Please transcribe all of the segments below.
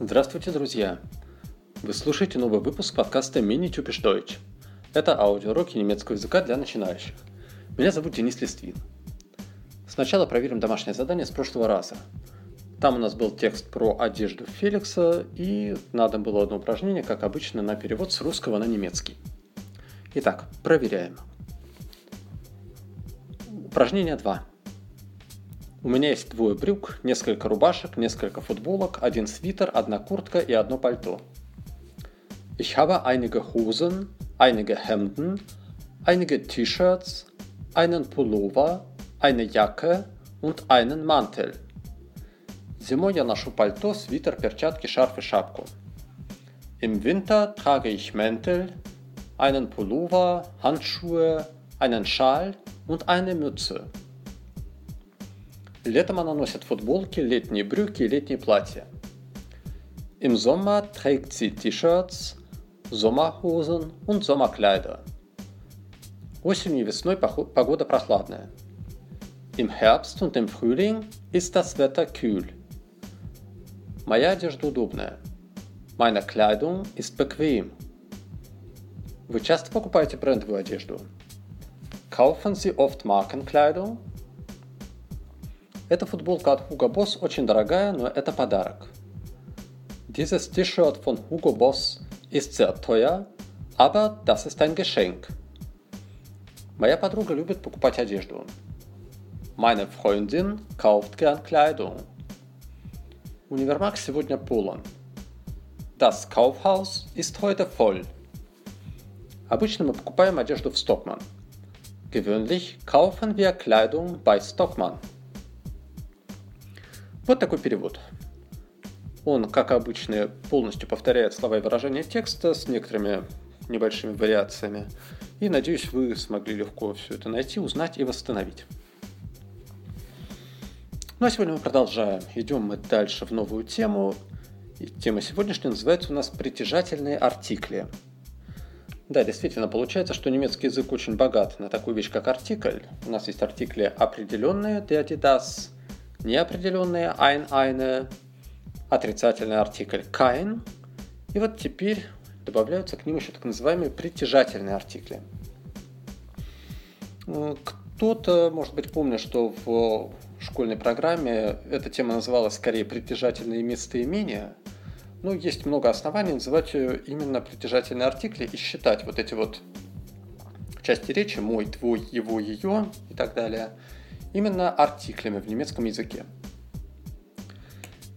Здравствуйте, друзья! Вы слушаете новый выпуск подкаста Mini Typisch Deutsch. Это аудиоуроки немецкого языка для начинающих. Меня зовут Денис Листвин. Сначала проверим домашнее задание с прошлого раза. Там у нас был текст про одежду Феликса, и надо было одно упражнение, как обычно, на перевод с русского на немецкий. Итак, проверяем. Упражнение 2. У меня есть двое брюк, несколько рубашек, несколько футболок, один свитер, одна куртка и одно пальто. Ich habe einige Hosen, einige Hemden, einige T-Shirts, einen Pullover, eine Jacke und einen Mantel. Зимой я ношу пальто, свитер, перчатки, шарф и шапку. Im Winter trage ich Mäntel, einen Pullover, Handschuhe, einen Schal und eine Mütze. Летом она носит футболки, летние брюки и летние платья. Im Sommer trägt sie T-Shirts, Sommerhosen und Sommerkleider. Осенью и весной погода прохладная. Im Herbst und im Frühling ist das Wetter kühl. Моя одежда удобная. Meine Kleidung ist bequem. Вы часто покупаете брендовую одежду? Kaufen Sie oft Markenkleidung? Эта футболка от Hugo Boss очень дорогая, но это подарок. Dieses T-Shirt von Hugo Boss ist sehr teuer, aber das ist ein Geschenk. Моя подруга любит покупать одежду. Meine Freundin kauft gern Kleidung. Универмаг сегодня полон. Das Kaufhaus ist heute voll. Обычно мы покупаем одежду в Stockmann. Gewöhnlich kaufen wir Kleidung bei Stockmann. Вот такой перевод. Он, как обычно, полностью повторяет слова и выражения текста с некоторыми небольшими вариациями. И надеюсь, вы смогли легко все это найти, узнать и восстановить. Ну а сегодня мы продолжаем. Идем мы дальше в новую тему. И тема сегодняшняя называется у нас «Притяжательные артикли». Да, действительно, получается, что немецкий язык очень богат на такую вещь, как артикль. У нас есть артикли определенные, der, die, das, неопределенные ein, eine, отрицательный артикль kein. И вот теперь добавляются к ним еще так называемые притяжательные артикли. Кто-то, может быть, помнит, что в школьной программе эта тема называлась скорее притяжательные местоимения, но есть много оснований называть ее именно притяжательные артикли и считать вот эти вот части речи «мой», «твой», «его», «ее» и так далее – именно артиклями в немецком языке.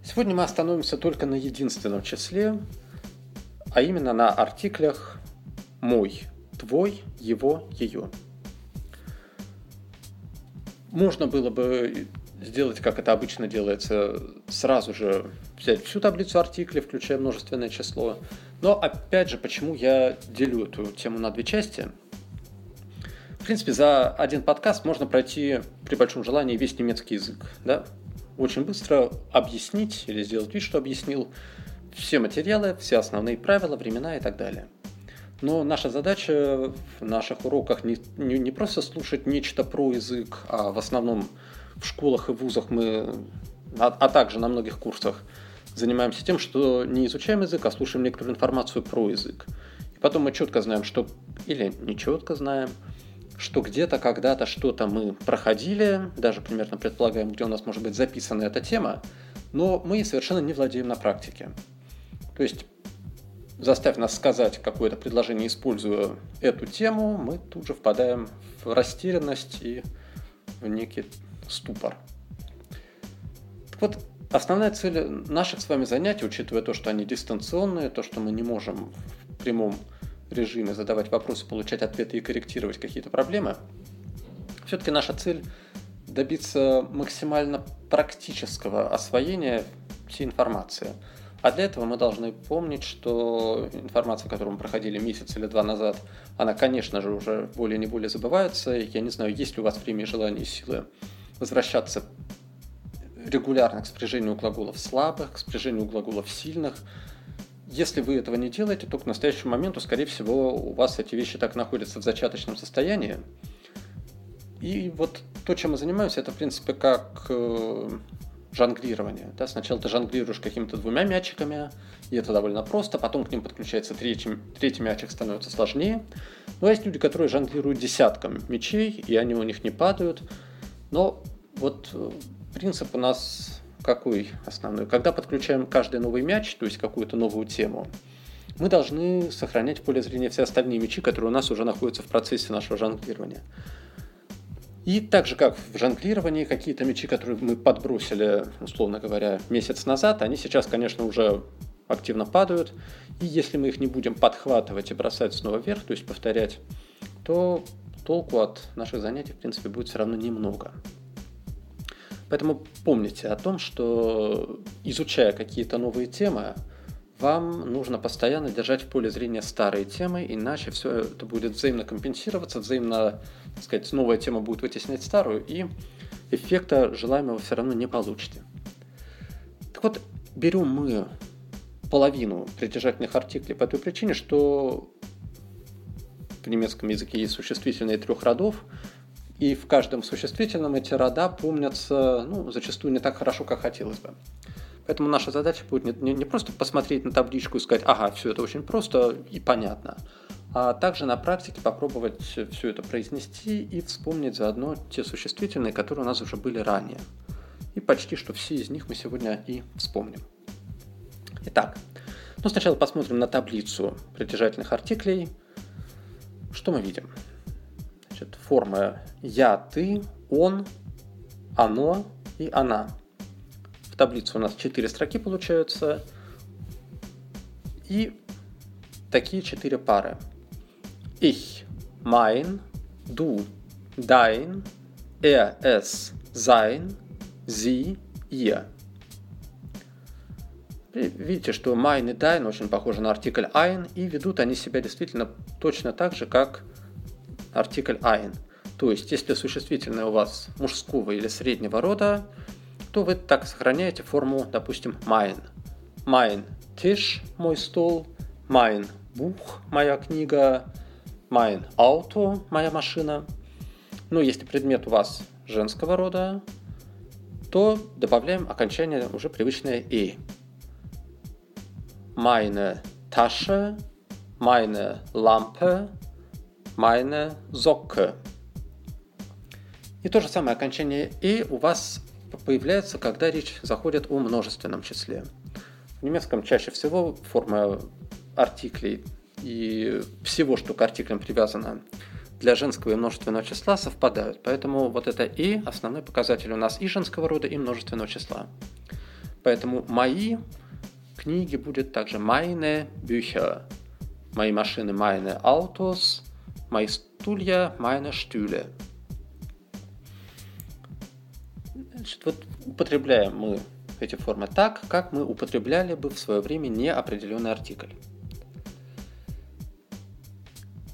Сегодня мы остановимся только на единственном числе, а именно на артиклях «мой», «твой», «его», «ее». Можно было бы сделать, как это обычно делается, сразу же взять всю таблицу артиклей, включая множественное число. Но опять же, почему я делю эту тему на две части – в принципе, за один подкаст можно пройти при большом желании весь немецкий язык. Да? Очень быстро объяснить или сделать вид, что объяснил все материалы, все основные правила, времена и так далее. Но наша задача в наших уроках не, не, не просто слушать нечто про язык, а в основном в школах и вузах мы, а, а также на многих курсах, занимаемся тем, что не изучаем язык, а слушаем некоторую информацию про язык. И потом мы четко знаем, что или не четко знаем – что где-то, когда-то что-то мы проходили, даже примерно предполагаем, где у нас может быть записана эта тема, но мы совершенно не владеем на практике. То есть, заставь нас сказать какое-то предложение, используя эту тему, мы тут же впадаем в растерянность и в некий ступор. Так вот, основная цель наших с вами занятий, учитывая то, что они дистанционные, то, что мы не можем в прямом режиме задавать вопросы, получать ответы и корректировать какие-то проблемы, все-таки наша цель добиться максимально практического освоения всей информации. А для этого мы должны помнить, что информация, которую мы проходили месяц или два назад, она, конечно же, уже более не более забывается. Я не знаю, есть ли у вас время и желание и силы возвращаться регулярно к спряжению глаголов слабых, к спряжению глаголов сильных – если вы этого не делаете, то к настоящему моменту, скорее всего, у вас эти вещи так находятся в зачаточном состоянии. И вот то, чем мы занимаемся, это, в принципе, как э, жонглирование. Да? Сначала ты жонглируешь какими-то двумя мячиками, и это довольно просто, потом к ним подключается третий, третий мячик, становится сложнее. Но есть люди, которые жонглируют десятком мячей, и они у них не падают. Но вот э, принцип у нас какой основной? Когда подключаем каждый новый мяч, то есть какую-то новую тему, мы должны сохранять в поле зрения все остальные мячи, которые у нас уже находятся в процессе нашего жонглирования. И так же, как в жонглировании, какие-то мячи, которые мы подбросили, условно говоря, месяц назад, они сейчас, конечно, уже активно падают. И если мы их не будем подхватывать и бросать снова вверх, то есть повторять, то толку от наших занятий, в принципе, будет все равно немного. Поэтому помните о том, что изучая какие-то новые темы, вам нужно постоянно держать в поле зрения старые темы, иначе все это будет взаимно компенсироваться, взаимно, так сказать, новая тема будет вытеснять старую, и эффекта желаемого все равно не получите. Так вот, берем мы половину притяжательных артиклей по той причине, что в немецком языке есть существительные трех родов, и в каждом существительном эти рода помнятся ну, зачастую не так хорошо, как хотелось бы. Поэтому наша задача будет не, не, просто посмотреть на табличку и сказать, ага, все это очень просто и понятно, а также на практике попробовать все это произнести и вспомнить заодно те существительные, которые у нас уже были ранее. И почти что все из них мы сегодня и вспомним. Итак, ну сначала посмотрим на таблицу притяжательных артиклей. Что мы видим? Значит, форма «я», «ты», «он», «оно» и «она» таблице у нас 4 строки получаются. И такие 4 пары. Ich, mein, du, dein, er, es, sein, sie, ihr. Видите, что mein и dein очень похожи на артикль ein, и ведут они себя действительно точно так же, как артикль ein. То есть, если существительное у вас мужского или среднего рода, то вы так сохраняете форму, допустим, mein. Mein Tisch, мой стол, mein Buch, моя книга, mein Auto, моя машина. Ну, если предмет у вас женского рода, то добавляем окончание уже привычное «и». Meine Tasche, meine Lampe, meine Socke. И то же самое окончание «и» у вас появляется, когда речь заходит о множественном числе. В немецком чаще всего форма артиклей и всего, что к артиклям привязано для женского и множественного числа совпадают. Поэтому вот это «и» – основной показатель у нас и женского рода, и множественного числа. Поэтому мои книги будет также meine Bücher, мои машины meine Autos, мои стулья meine Stühle. Значит, вот употребляем мы эти формы так, как мы употребляли бы в свое время неопределенный артикль.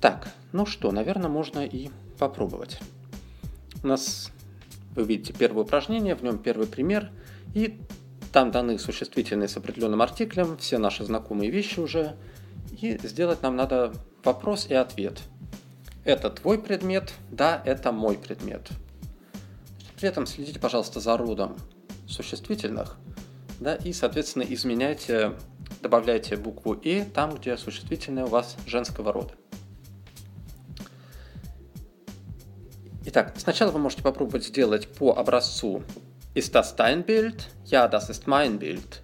Так, ну что, наверное, можно и попробовать. У нас, вы видите, первое упражнение, в нем первый пример, и там даны существительные с определенным артиклем, все наши знакомые вещи уже, и сделать нам надо вопрос и ответ. Это твой предмет? Да, это мой предмет. При этом следите, пожалуйста, за родом существительных, да, и, соответственно, изменяйте, добавляйте букву «и» там, где существительное у вас женского рода. Итак, сначала вы можете попробовать сделать по образцу «Ist das dein Bild?» «Ja, das ist mein Bild».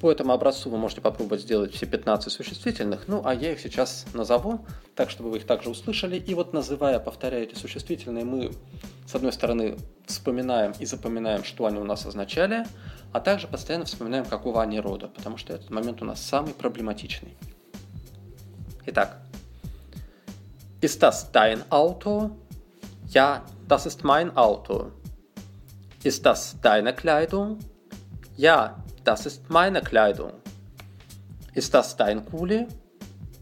По этому образцу вы можете попробовать сделать все 15 существительных, ну а я их сейчас назову, так чтобы вы их также услышали. И вот называя, повторяя эти существительные, мы с одной стороны вспоминаем и запоминаем, что они у нас означали, а также постоянно вспоминаем, какого они рода, потому что этот момент у нас самый проблематичный. Итак, Ist das dein Auto? Ja, das ist mein Auto. Ist das deine Kleidung? Ja, das ist meine Kleidung. Ist das dein Kuli?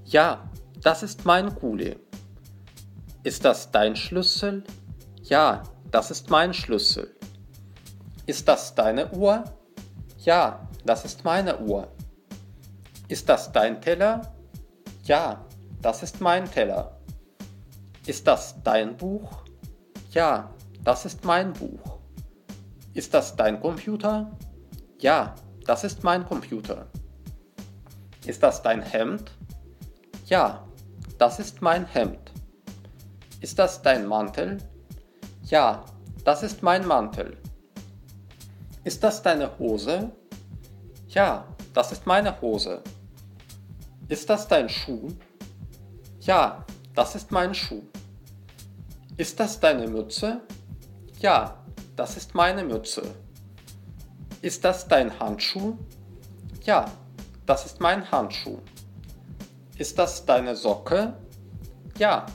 Ja, das ist mein Kuli. Ist das dein Schlüssel? Ja, das ist mein Schlüssel. Ist das deine Uhr? Ja, das ist meine Uhr. Ist das dein Teller? Ja, das ist mein Teller. Ist das dein Buch? Ja, das ist mein Buch. Ist das dein Computer? Ja, das ist mein Computer. Ist das dein Hemd? Ja, das ist mein Hemd. Ist das dein Mantel? Ja, das ist mein Mantel. Ist das deine Hose? Ja, das ist meine Hose. Ist das dein Schuh? Ja, das ist mein Schuh. Ist das deine Mütze? Ja, das ist meine Mütze. Ist das dein Handschuh? Ja, das ist mein Handschuh. Ist das deine Socke? Ja,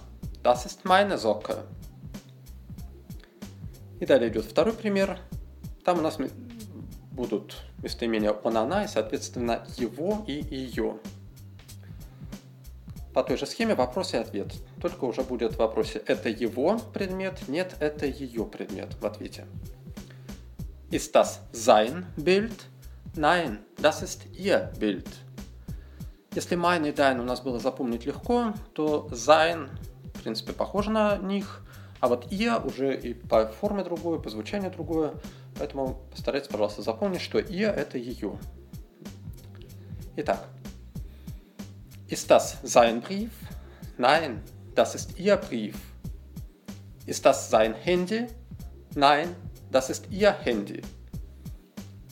das ist meine Socke. И далее идет второй пример. Там у нас будут местоимения он, она и, соответственно, его и ее. По той же схеме вопрос и ответ. Только уже будет в вопросе «это его предмет?» «Нет, это ее предмет» в ответе. Ist das sein Bild? Nein, das ist ihr Bild. Если mine и dein у нас было запомнить легко, то sein, в принципе, похоже на них, а вот ihr уже и по форме другое, по звучанию другое, поэтому постарайтесь, пожалуйста, запомнить, что ihr это ее. Итак, ist das sein Brief? Nein, das ist ihr Brief. Ist das sein Handy? Nein, das ist ihr Handy.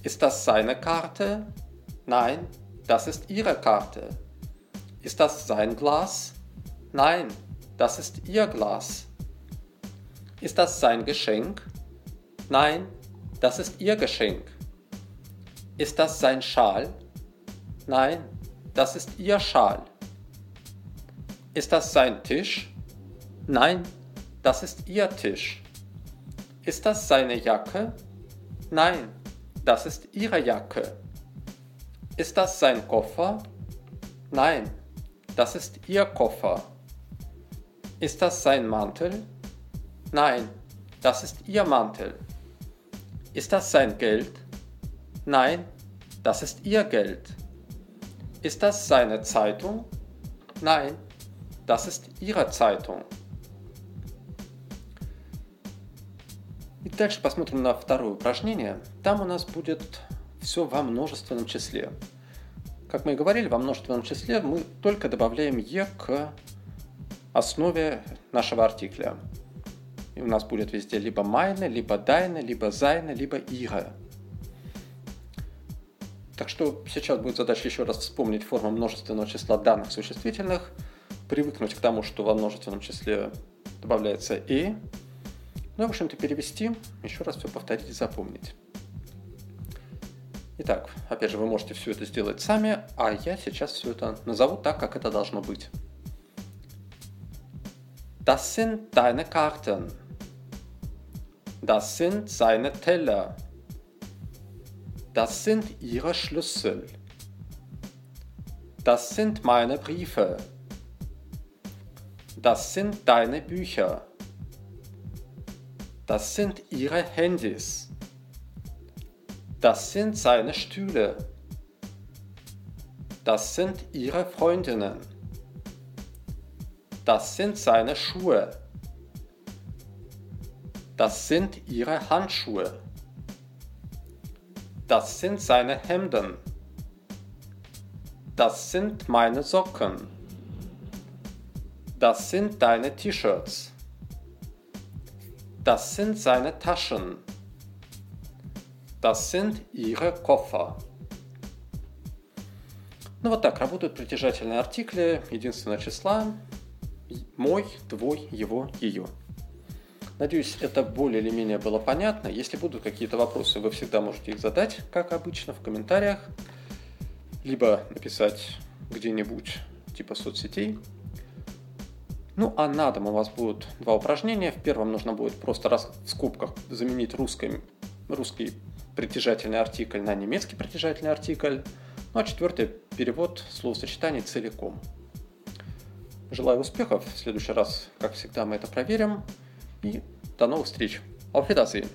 Ist das seine Karte? Nein, das ist Ihre Karte. Ist das sein Glas? Nein, das ist Ihr Glas. Ist das sein Geschenk? Nein, das ist Ihr Geschenk. Ist das sein Schal? Nein, das ist Ihr Schal. Ist das sein Tisch? Nein, das ist Ihr Tisch. Ist das seine Jacke? Nein, das ist Ihre Jacke. Ist das sein Koffer? Nein, das ist Ihr Koffer. Ist das sein Mantel? Nein, das ist Ihr Mantel. Ist das sein Geld? Nein, das ist Ihr Geld. Ist das seine Zeitung? Nein, das ist Ihre Zeitung. И дальше посмотрим на второе упражнение. Там у нас будет все во множественном числе. Как мы и говорили, во множественном числе мы только добавляем «е» к основе нашего артикля. И у нас будет везде либо «майне», либо «дайне», либо «зайне», либо «ире». Так что сейчас будет задача еще раз вспомнить форму множественного числа данных существительных, привыкнуть к тому, что во множественном числе добавляется «и», ну и, в общем-то, перевести, еще раз все повторить и запомнить. Итак, опять же, вы можете все это сделать сами, а я сейчас все это назову так, как это должно быть. Das sind deine Karten. Das sind seine Teller. Das sind ihre Schlüssel. Das sind meine Briefe. Das sind deine Bücher. Das sind ihre Handys. Das sind seine Stühle. Das sind ihre Freundinnen. Das sind seine Schuhe. Das sind ihre Handschuhe. Das sind seine Hemden. Das sind meine Socken. Das sind deine T-Shirts. Das sind seine Taschen. Das sind ihre Koffer. Ну вот так работают притяжательные артикли единственного числа мой, твой, его, ее. Надеюсь, это более или менее было понятно. Если будут какие-то вопросы, вы всегда можете их задать, как обычно, в комментариях, либо написать где-нибудь типа соцсетей. Ну а на дом у вас будут два упражнения. В первом нужно будет просто раз в скобках заменить русский, русский притяжательный артикль на немецкий притяжательный артикль. Ну а четвертый – перевод словосочетаний целиком. Желаю успехов. В следующий раз, как всегда, мы это проверим. И до новых встреч. Auf Wiedersehen.